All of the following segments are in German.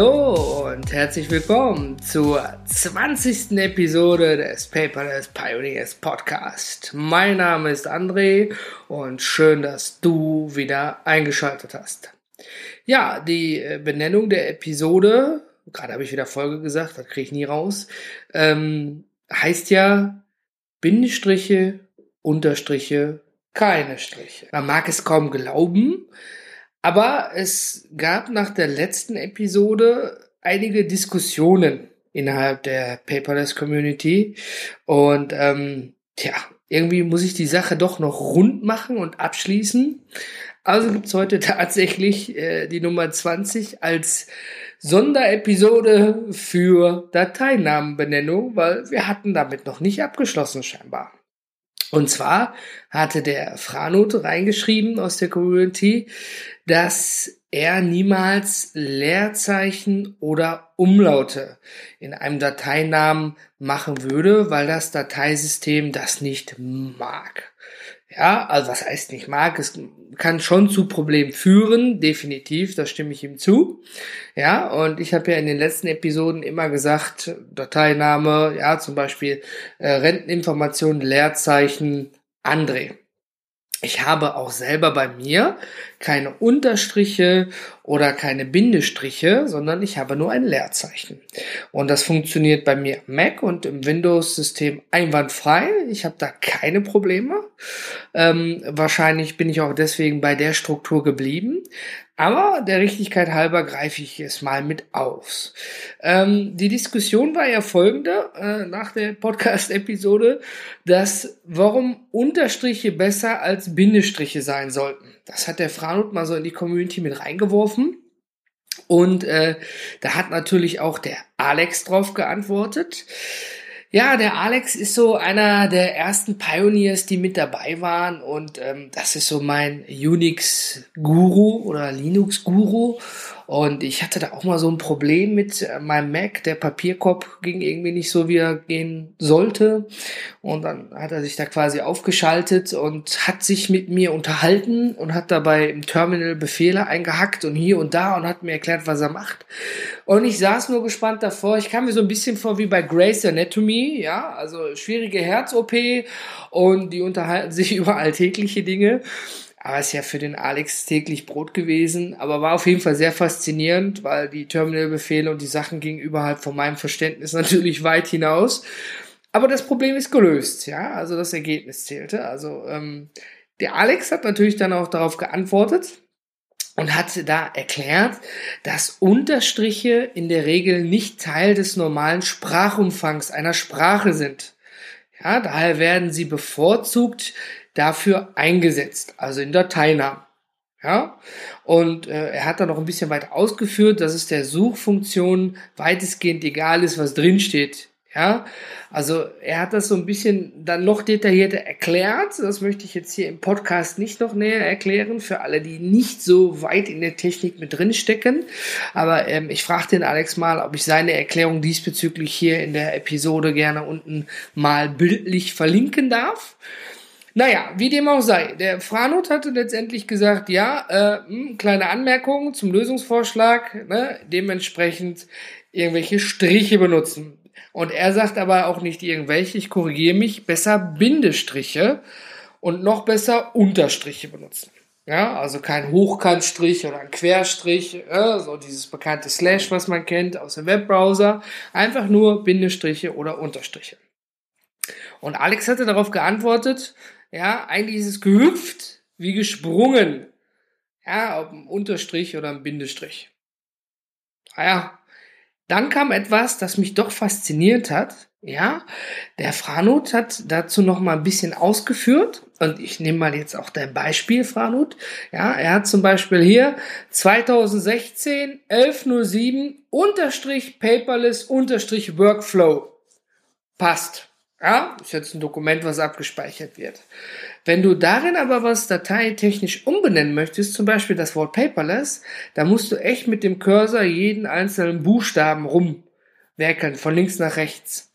Hallo und herzlich willkommen zur 20. Episode des Paperless Pioneers Podcast. Mein Name ist André und schön, dass du wieder eingeschaltet hast. Ja, die äh, Benennung der Episode, gerade habe ich wieder Folge gesagt, das kriege ich nie raus, ähm, heißt ja Bindestriche, Unterstriche, keine Striche. Man mag es kaum glauben, aber es gab nach der letzten Episode einige Diskussionen innerhalb der Paperless Community und ähm, tja, irgendwie muss ich die Sache doch noch rund machen und abschließen. Also gibt's heute tatsächlich äh, die Nummer 20 als Sonderepisode für Dateinamenbenennung, weil wir hatten damit noch nicht abgeschlossen scheinbar. Und zwar hatte der Franut reingeschrieben aus der Community, dass er niemals Leerzeichen oder Umlaute in einem Dateinamen machen würde, weil das Dateisystem das nicht mag. Ja, also was heißt nicht mag, es kann schon zu Problemen führen, definitiv, da stimme ich ihm zu. Ja, und ich habe ja in den letzten Episoden immer gesagt, Dateiname, ja, zum Beispiel äh, Renteninformationen, Leerzeichen, André. Ich habe auch selber bei mir keine Unterstriche oder keine Bindestriche, sondern ich habe nur ein Leerzeichen. Und das funktioniert bei mir Mac und im Windows-System einwandfrei. Ich habe da keine Probleme. Ähm, wahrscheinlich bin ich auch deswegen bei der Struktur geblieben. Aber der Richtigkeit halber greife ich es mal mit aus. Ähm, die Diskussion war ja folgende äh, nach der Podcast-Episode, dass warum Unterstriche besser als Bindestriche sein sollten. Das hat der Franut mal so in die Community mit reingeworfen. Und äh, da hat natürlich auch der Alex drauf geantwortet. Ja, der Alex ist so einer der ersten Pioneers, die mit dabei waren und ähm, das ist so mein Unix-Guru oder Linux-Guru und ich hatte da auch mal so ein Problem mit äh, meinem Mac. Der Papierkorb ging irgendwie nicht so, wie er gehen sollte. Und dann hat er sich da quasi aufgeschaltet und hat sich mit mir unterhalten und hat dabei im Terminal Befehle eingehackt und hier und da und hat mir erklärt, was er macht. Und ich saß nur gespannt davor. Ich kam mir so ein bisschen vor wie bei Grace Anatomy, ja, also schwierige Herz-OP und die unterhalten sich über alltägliche Dinge. Aber ist ja für den Alex täglich Brot gewesen. Aber war auf jeden Fall sehr faszinierend, weil die Terminalbefehle und die Sachen gingen überhalb von meinem Verständnis natürlich weit hinaus. Aber das Problem ist gelöst, ja. Also das Ergebnis zählte. Also ähm, der Alex hat natürlich dann auch darauf geantwortet und hat da erklärt, dass Unterstriche in der Regel nicht Teil des normalen Sprachumfangs einer Sprache sind. Ja, daher werden sie bevorzugt dafür eingesetzt, also in Dateinamen. Ja, und äh, er hat da noch ein bisschen weiter ausgeführt, dass es der Suchfunktion weitestgehend egal ist, was drinsteht. Ja, also er hat das so ein bisschen dann noch detaillierter erklärt. Das möchte ich jetzt hier im Podcast nicht noch näher erklären für alle, die nicht so weit in der Technik mit drin stecken. Aber ähm, ich frage den Alex mal, ob ich seine Erklärung diesbezüglich hier in der Episode gerne unten mal bildlich verlinken darf. Naja, wie dem auch sei. Der Franut hatte letztendlich gesagt, ja, äh, mh, hm, kleine Anmerkung zum Lösungsvorschlag, ne, dementsprechend irgendwelche Striche benutzen. Und er sagt aber auch nicht irgendwelche, ich korrigiere mich, besser Bindestriche und noch besser Unterstriche benutzen. Ja, also kein Hochkantstrich oder ein Querstrich, äh, so dieses bekannte Slash, was man kennt aus dem Webbrowser. Einfach nur Bindestriche oder Unterstriche. Und Alex hatte darauf geantwortet, ja, eigentlich ist es gehüpft wie gesprungen. Ja, ob ein Unterstrich oder ein Bindestrich. Naja, ah dann kam etwas, das mich doch fasziniert hat. Ja, der Franut hat dazu noch mal ein bisschen ausgeführt und ich nehme mal jetzt auch dein Beispiel, Franut. Ja, er hat zum Beispiel hier 2016 1107 unterstrich paperless unterstrich workflow. Passt. Ja, ist jetzt ein Dokument, was abgespeichert wird. Wenn du darin aber was dateitechnisch umbenennen möchtest, zum Beispiel das Wort paperless, dann musst du echt mit dem Cursor jeden einzelnen Buchstaben rumwerkeln, von links nach rechts.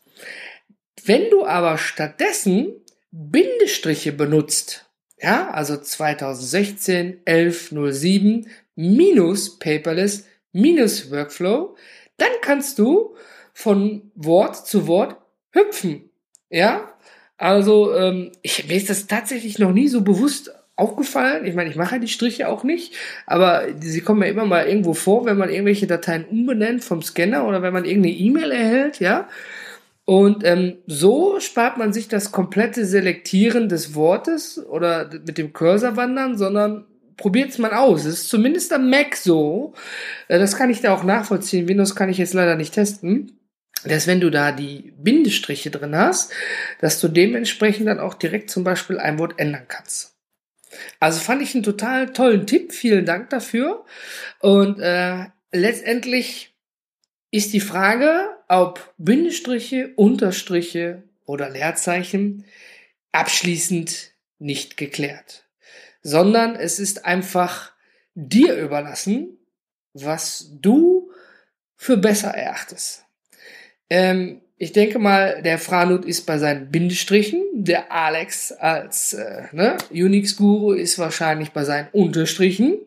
Wenn du aber stattdessen Bindestriche benutzt, ja, also 2016 1107 minus paperless minus Workflow, dann kannst du von Wort zu Wort hüpfen. Ja, also ähm, ich, mir ist das tatsächlich noch nie so bewusst aufgefallen. Ich meine, ich mache die Striche auch nicht, aber sie kommen ja immer mal irgendwo vor, wenn man irgendwelche Dateien umbenennt vom Scanner oder wenn man irgendeine E-Mail erhält, ja. Und ähm, so spart man sich das komplette Selektieren des Wortes oder mit dem Cursor wandern, sondern probiert es mal aus. Es ist zumindest am Mac so. Äh, das kann ich da auch nachvollziehen. Windows kann ich jetzt leider nicht testen. Dass wenn du da die Bindestriche drin hast, dass du dementsprechend dann auch direkt zum Beispiel ein Wort ändern kannst. Also fand ich einen total tollen Tipp. Vielen Dank dafür. Und äh, letztendlich ist die Frage, ob Bindestriche, Unterstriche oder Leerzeichen abschließend nicht geklärt, sondern es ist einfach dir überlassen, was du für besser erachtest. Ähm, ich denke mal, der Franut ist bei seinen Bindestrichen, der Alex als äh, ne, Unix-Guru ist wahrscheinlich bei seinen Unterstrichen,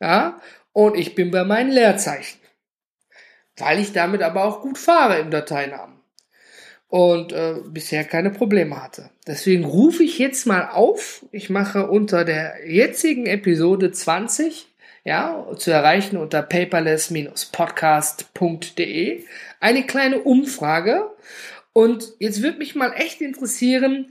ja, und ich bin bei meinen Leerzeichen weil ich damit aber auch gut fahre im Dateinamen und äh, bisher keine Probleme hatte. Deswegen rufe ich jetzt mal auf. Ich mache unter der jetzigen Episode 20, ja, zu erreichen unter paperless-podcast.de eine kleine Umfrage. Und jetzt würde mich mal echt interessieren,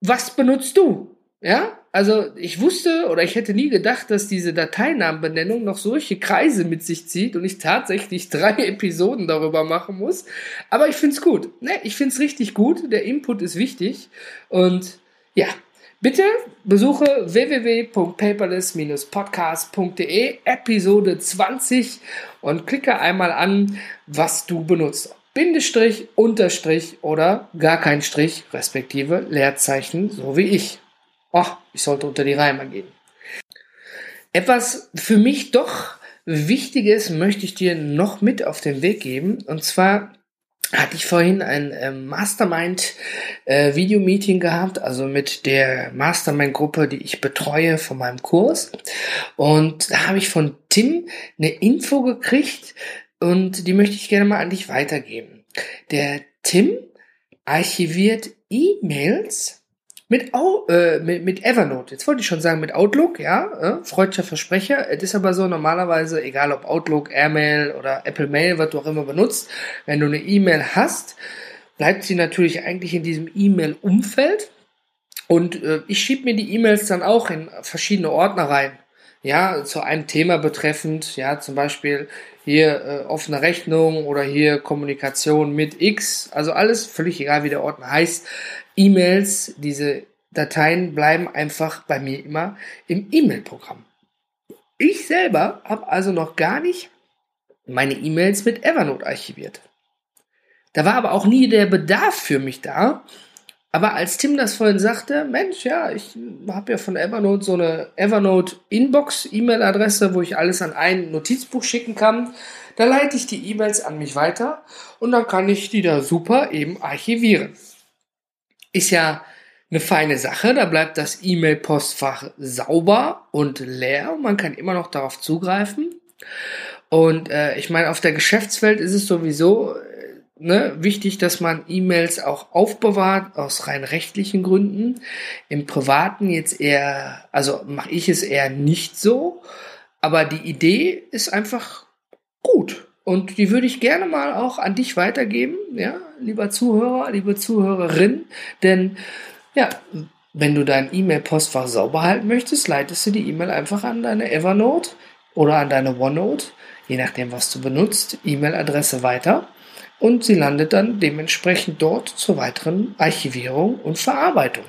was benutzt du? Ja, also ich wusste oder ich hätte nie gedacht, dass diese Dateinamenbenennung noch solche Kreise mit sich zieht und ich tatsächlich drei Episoden darüber machen muss. Aber ich find's gut. Ne, ich find's richtig gut. Der Input ist wichtig. Und ja, bitte besuche www.paperless-podcast.de Episode 20 und klicke einmal an, was du benutzt. Bindestrich, Unterstrich oder gar kein Strich, respektive Leerzeichen, so wie ich. Ach, ich sollte unter die Reime gehen. Etwas für mich doch Wichtiges möchte ich dir noch mit auf den Weg geben. Und zwar hatte ich vorhin ein äh, Mastermind-Video-Meeting gehabt, also mit der Mastermind-Gruppe, die ich betreue von meinem Kurs. Und da habe ich von Tim eine Info gekriegt und die möchte ich gerne mal an dich weitergeben. Der Tim archiviert E-Mails mit, äh, mit, mit Evernote. Jetzt wollte ich schon sagen mit Outlook, ja, äh, freudscher Versprecher. Es ist aber so normalerweise, egal ob Outlook, Airmail oder Apple Mail, was du auch immer benutzt, wenn du eine E-Mail hast, bleibt sie natürlich eigentlich in diesem E-Mail-Umfeld. Und äh, ich schiebe mir die E-Mails dann auch in verschiedene Ordner rein. Ja, zu einem Thema betreffend, ja, zum Beispiel hier äh, offene Rechnung oder hier Kommunikation mit X, also alles völlig egal, wie der Ordner heißt. E-Mails, diese Dateien bleiben einfach bei mir immer im E-Mail-Programm. Ich selber habe also noch gar nicht meine E-Mails mit Evernote archiviert. Da war aber auch nie der Bedarf für mich da. Aber als Tim das vorhin sagte, Mensch, ja, ich habe ja von Evernote so eine Evernote Inbox E-Mail-Adresse, wo ich alles an ein Notizbuch schicken kann. Da leite ich die E-Mails an mich weiter und dann kann ich die da super eben archivieren ist ja eine feine Sache. Da bleibt das E-Mail-Postfach sauber und leer. Man kann immer noch darauf zugreifen. Und äh, ich meine, auf der Geschäftswelt ist es sowieso äh, ne, wichtig, dass man E-Mails auch aufbewahrt, aus rein rechtlichen Gründen. Im Privaten jetzt eher, also mache ich es eher nicht so. Aber die Idee ist einfach gut. Und die würde ich gerne mal auch an dich weitergeben, ja, lieber Zuhörer, liebe Zuhörerin. Denn, ja, wenn du dein E-Mail-Postfach sauber halten möchtest, leitest du die E-Mail einfach an deine Evernote oder an deine OneNote, je nachdem, was du benutzt, E-Mail-Adresse weiter. Und sie landet dann dementsprechend dort zur weiteren Archivierung und Verarbeitung.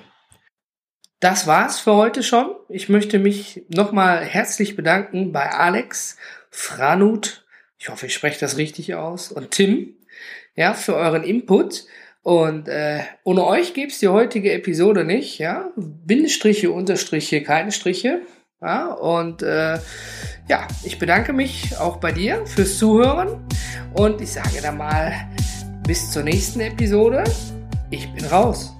Das war's für heute schon. Ich möchte mich nochmal herzlich bedanken bei Alex, Franut, ich hoffe, ich spreche das richtig aus, und Tim, ja, für euren Input. Und äh, ohne euch gäbe es die heutige Episode nicht, ja. Bindestriche, Unterstriche, keine Striche. Ja, und äh, ja, ich bedanke mich auch bei dir fürs Zuhören und ich sage dann mal bis zur nächsten Episode. Ich bin raus.